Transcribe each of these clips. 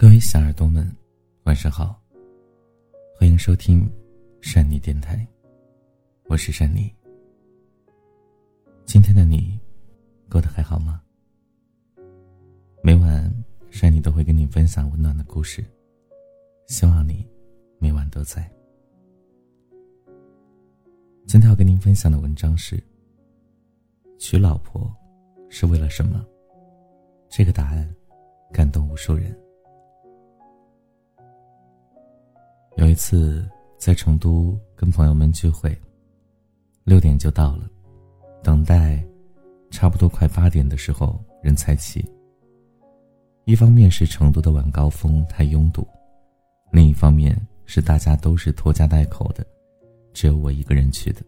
各位小耳朵们，晚上好，欢迎收听善妮电台，我是善妮。今天的你过得还好吗？每晚善妮都会跟你分享温暖的故事，希望你每晚都在。今天要跟您分享的文章是：娶老婆是为了什么？这个答案感动无数人。有一次在成都跟朋友们聚会，六点就到了，等待差不多快八点的时候人才齐。一方面是成都的晚高峰太拥堵，另一方面是大家都是拖家带口的，只有我一个人去的。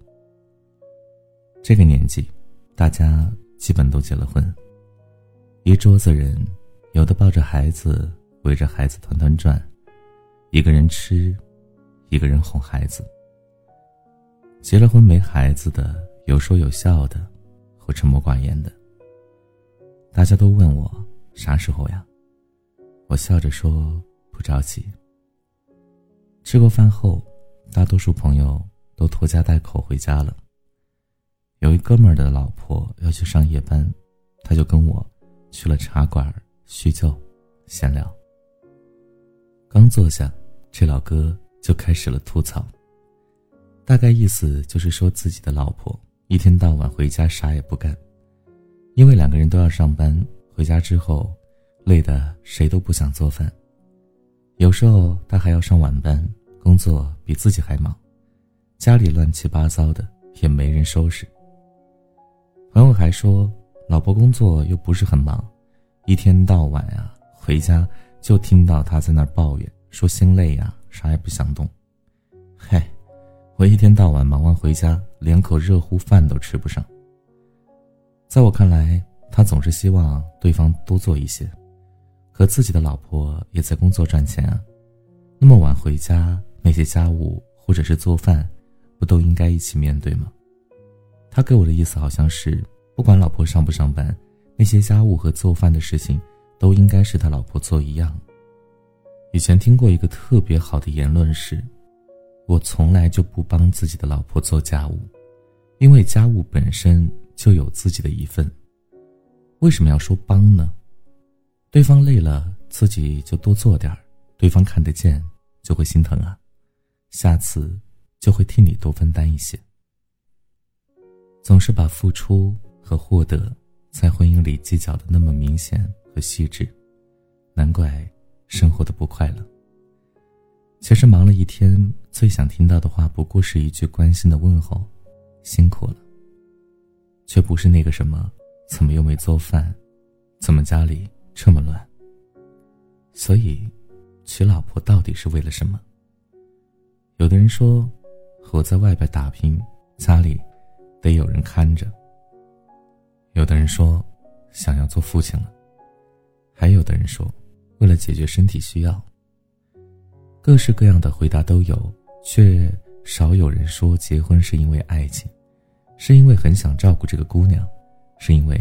这个年纪，大家基本都结了婚，一桌子人，有的抱着孩子围着孩子团团转。一个人吃，一个人哄孩子。结了婚没孩子的，有说有笑的，或沉默寡言的。大家都问我啥时候呀？我笑着说不着急。吃过饭后，大多数朋友都拖家带口回家了。有一哥们儿的老婆要去上夜班，他就跟我去了茶馆叙旧、闲聊。刚坐下。这老哥就开始了吐槽，大概意思就是说自己的老婆一天到晚回家啥也不干，因为两个人都要上班，回家之后累得谁都不想做饭，有时候他还要上晚班，工作比自己还忙，家里乱七八糟的也没人收拾。朋友还说，老婆工作又不是很忙，一天到晚啊回家就听到他在那儿抱怨。说心累呀，啥也不想动。嗨，我一天到晚忙完回家，连口热乎饭都吃不上。在我看来，他总是希望对方多做一些，可自己的老婆也在工作赚钱啊。那么晚回家，那些家务或者是做饭，不都应该一起面对吗？他给我的意思好像是，不管老婆上不上班，那些家务和做饭的事情，都应该是他老婆做一样。以前听过一个特别好的言论是：我从来就不帮自己的老婆做家务，因为家务本身就有自己的一份。为什么要说帮呢？对方累了，自己就多做点儿，对方看得见，就会心疼啊，下次就会替你多分担一些。总是把付出和获得在婚姻里计较的那么明显和细致，难怪。生活的不快乐。其实忙了一天，最想听到的话不过是一句关心的问候：“辛苦了。”却不是那个什么“怎么又没做饭？怎么家里这么乱？”所以，娶老婆到底是为了什么？有的人说，我在外边打拼，家里得有人看着；有的人说，想要做父亲了；还有的人说。为了解决身体需要，各式各样的回答都有，却少有人说结婚是因为爱情，是因为很想照顾这个姑娘，是因为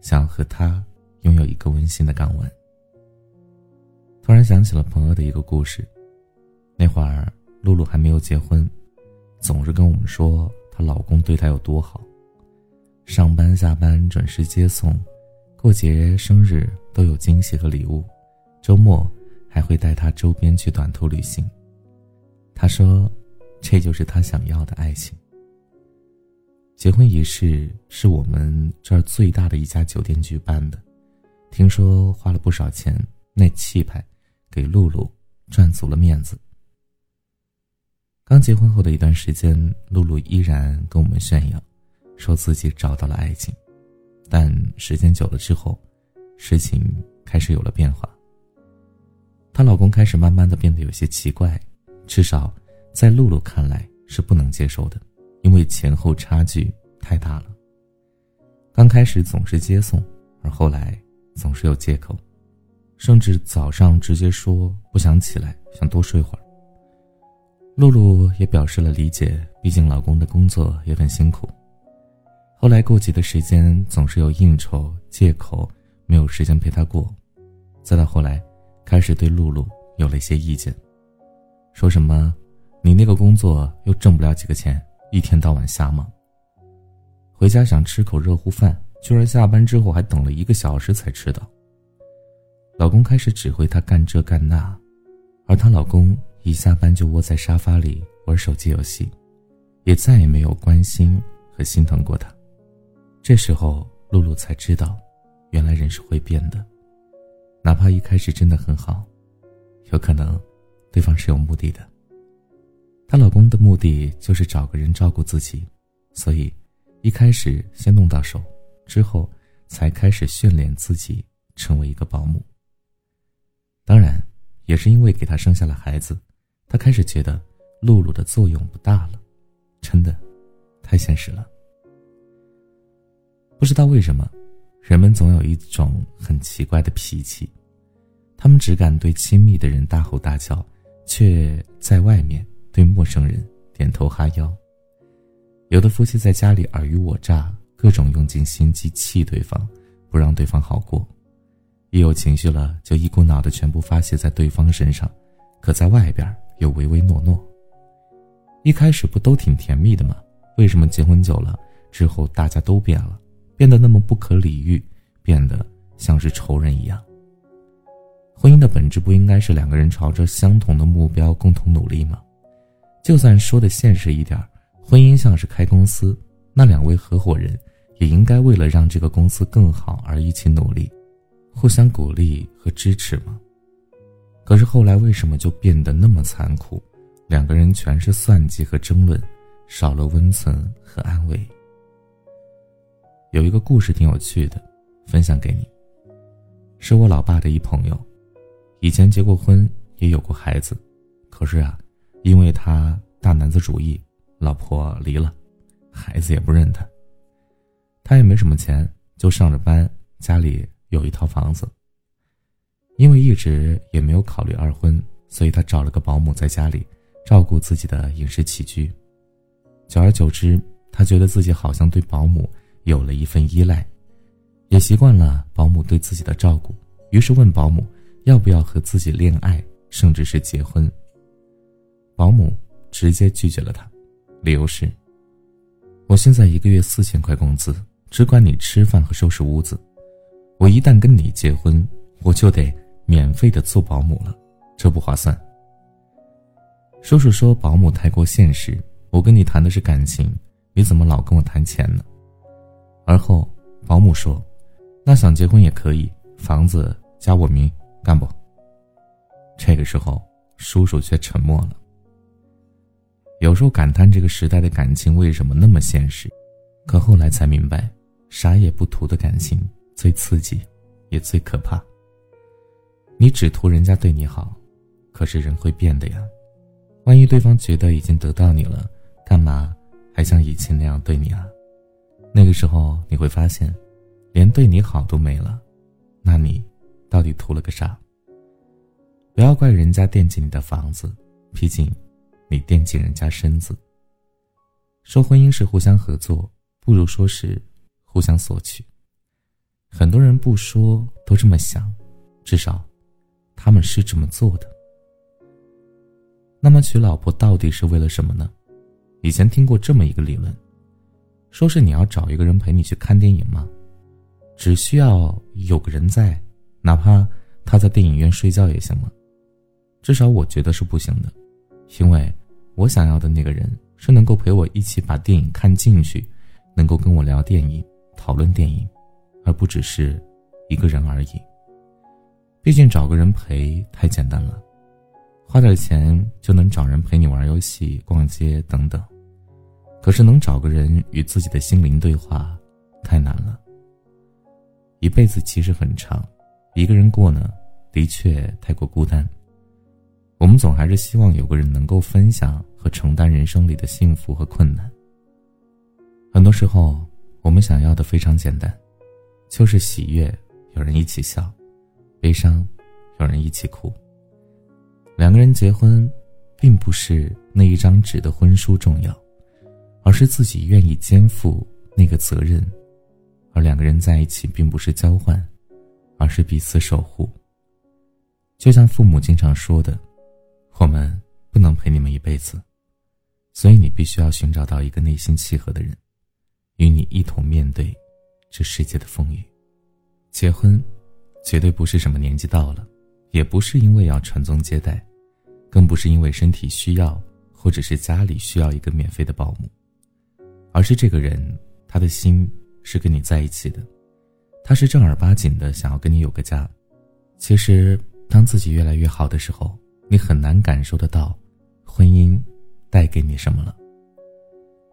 想和她拥有一个温馨的港湾。突然想起了朋友的一个故事，那会儿露露还没有结婚，总是跟我们说她老公对她有多好，上班下班准时接送，过节生日都有惊喜和礼物。周末还会带他周边去短途旅行。他说：“这就是他想要的爱情。”结婚仪式是我们这儿最大的一家酒店举办的，听说花了不少钱，那气派，给露露赚足了面子。刚结婚后的一段时间，露露依然跟我们炫耀，说自己找到了爱情，但时间久了之后，事情开始有了变化。她老公开始慢慢的变得有些奇怪，至少在露露看来是不能接受的，因为前后差距太大了。刚开始总是接送，而后来总是有借口，甚至早上直接说不想起来，想多睡会儿。露露也表示了理解，毕竟老公的工作也很辛苦。后来过节的时间总是有应酬，借口没有时间陪她过，再到后来。开始对露露有了一些意见，说什么：“你那个工作又挣不了几个钱，一天到晚瞎忙。回家想吃口热乎饭，居然下班之后还等了一个小时才吃到。”老公开始指挥她干这干那，而她老公一下班就窝在沙发里玩手机游戏，也再也没有关心和心疼过她。这时候，露露才知道，原来人是会变的。哪怕一开始真的很好，有可能对方是有目的的。她老公的目的就是找个人照顾自己，所以一开始先弄到手，之后才开始训练自己成为一个保姆。当然，也是因为给她生下了孩子，她开始觉得露露的作用不大了，真的太现实了。不知道为什么。人们总有一种很奇怪的脾气，他们只敢对亲密的人大吼大叫，却在外面对陌生人点头哈腰。有的夫妻在家里尔虞我诈，各种用尽心机气对方，不让对方好过；一有情绪了，就一股脑的全部发泄在对方身上，可在外边又唯唯诺诺。一开始不都挺甜蜜的吗？为什么结婚久了之后大家都变了？变得那么不可理喻，变得像是仇人一样。婚姻的本质不应该是两个人朝着相同的目标共同努力吗？就算说的现实一点，婚姻像是开公司，那两位合伙人也应该为了让这个公司更好而一起努力，互相鼓励和支持吗？可是后来为什么就变得那么残酷？两个人全是算计和争论，少了温存和安慰。有一个故事挺有趣的，分享给你。是我老爸的一朋友，以前结过婚，也有过孩子，可是啊，因为他大男子主义，老婆离了，孩子也不认他。他也没什么钱，就上着班，家里有一套房子。因为一直也没有考虑二婚，所以他找了个保姆在家里照顾自己的饮食起居。久而久之，他觉得自己好像对保姆。有了一份依赖，也习惯了保姆对自己的照顾，于是问保姆要不要和自己恋爱，甚至是结婚。保姆直接拒绝了他，理由是：我现在一个月四千块工资，只管你吃饭和收拾屋子。我一旦跟你结婚，我就得免费的做保姆了，这不划算。叔叔说保姆太过现实，我跟你谈的是感情，你怎么老跟我谈钱呢？而后，保姆说：“那想结婚也可以，房子加我名，干不？”这个时候，叔叔却沉默了。有时候感叹这个时代的感情为什么那么现实，可后来才明白，啥也不图的感情最刺激，也最可怕。你只图人家对你好，可是人会变的呀。万一对方觉得已经得到你了，干嘛还像以前那样对你啊？那个时候你会发现，连对你好都没了，那你到底图了个啥？不要怪人家惦记你的房子，毕竟你惦记人家身子。说婚姻是互相合作，不如说是互相索取。很多人不说都这么想，至少他们是这么做的。那么娶老婆到底是为了什么呢？以前听过这么一个理论。说是你要找一个人陪你去看电影吗？只需要有个人在，哪怕他在电影院睡觉也行吗？至少我觉得是不行的，因为我想要的那个人是能够陪我一起把电影看进去，能够跟我聊电影、讨论电影，而不只是一个人而已。毕竟找个人陪太简单了，花点钱就能找人陪你玩游戏、逛街等等。可是能找个人与自己的心灵对话，太难了。一辈子其实很长，一个人过呢，的确太过孤单。我们总还是希望有个人能够分享和承担人生里的幸福和困难。很多时候，我们想要的非常简单，就是喜悦有人一起笑，悲伤有人一起哭。两个人结婚，并不是那一张纸的婚书重要。而是自己愿意肩负那个责任，而两个人在一起并不是交换，是彼此守护。就像父母经常说的，我们不能陪你们一辈子，所以你必须要寻找到一个内心契合的人，与你一同面对这世界的风雨。结婚，绝对不是什么年纪到了，也不是因为要传宗接代，更不是因为身体需要，或者是家里需要一个免费的保姆，而是这个人他的心是跟你在一起的，他是正儿八经的想要跟你有个家。其实，当自己越来越好的时候，你很难感受得到婚姻带给你什么了。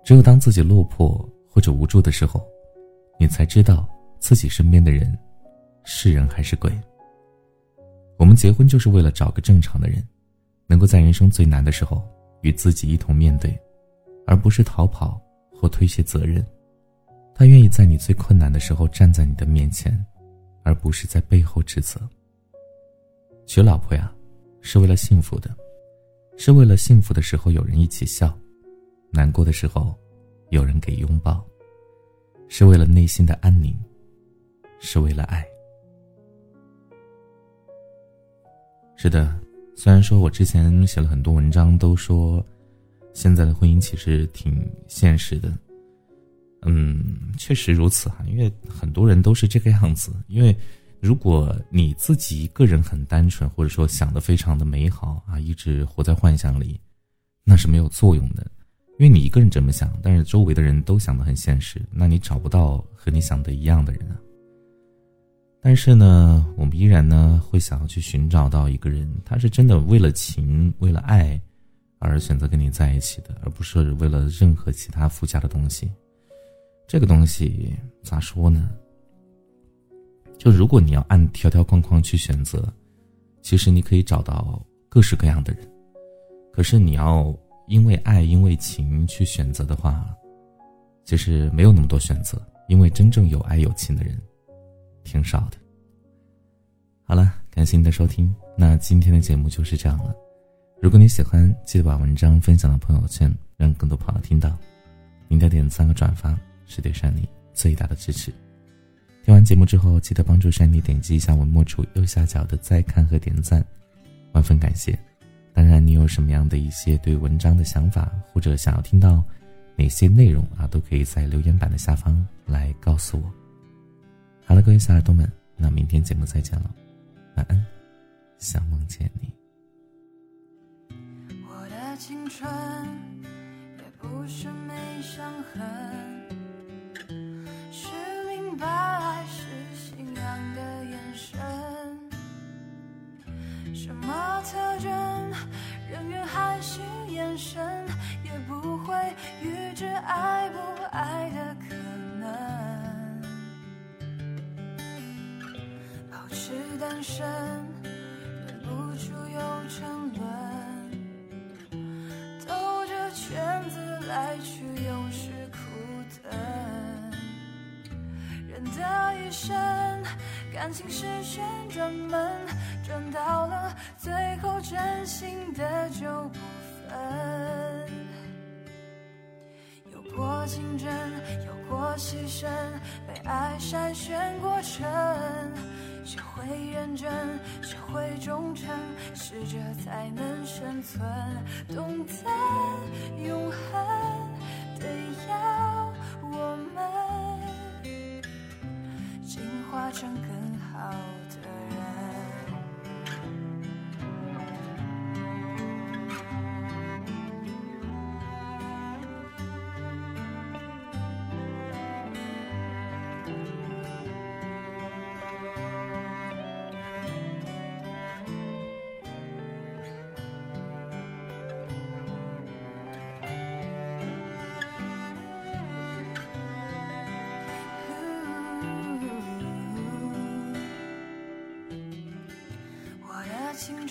只有当自己落魄或者无助的时候，你才知道自己身边的人。是人还是鬼？我们结婚就是为了找个正常的人，能够在人生最难的时候与自己一同面对，而不是逃跑或推卸责任。他愿意在你最困难的时候站在你的面前，而不是在背后指责。娶老婆呀，是为了幸福的，是为了幸福的时候有人一起笑，难过的时候有人给拥抱，是为了内心的安宁，是为了爱。是的，虽然说我之前写了很多文章，都说现在的婚姻其实挺现实的。嗯，确实如此哈，因为很多人都是这个样子。因为如果你自己一个人很单纯，或者说想的非常的美好啊，一直活在幻想里，那是没有作用的。因为你一个人这么想，但是周围的人都想的很现实，那你找不到和你想的一样的人啊。但是呢，我们依然呢会想要去寻找到一个人，他是真的为了情、为了爱而选择跟你在一起的，而不是为了任何其他附加的东西。这个东西咋说呢？就如果你要按条条框框去选择，其实你可以找到各式各样的人。可是你要因为爱、因为情去选择的话，其实没有那么多选择，因为真正有爱有情的人。挺少的。好了，感谢你的收听，那今天的节目就是这样了。如果你喜欢，记得把文章分享到朋友圈，让更多朋友听到。您的点赞和转发是对山妮最大的支持。听完节目之后，记得帮助山妮点击一下文末处右下角的再看和点赞，万分感谢。当然，你有什么样的一些对文章的想法，或者想要听到哪些内容啊，都可以在留言板的下方来告诉我。好了，各位小耳朵们，那明天节目再见了，晚安，想梦见你。我的青春也不是没伤痕，明白，是信仰的眼神。什么特征，人缘还是眼神，也不会预知爱不爱的可能。保持单身，深，感情是旋转门，转到了最后，真心的就不分。有过竞争，有过牺牲，被爱筛选过程。学会认真，学会忠诚，适者才能生存。懂得永恒，得要唱歌。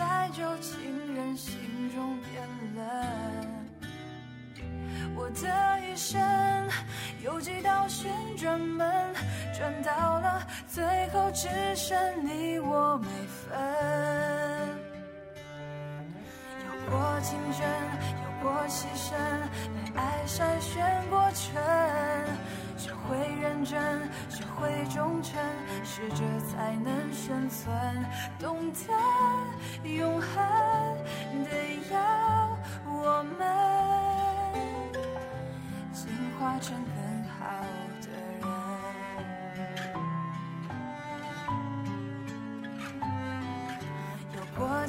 在旧情人心中变冷。我的一生有几道旋转门，转到了最后只剩你我没分。有过青春，有我牺牲，被爱筛选过程，学会认真，学会忠诚，适者才能生存，懂得永恒得要我们进。化成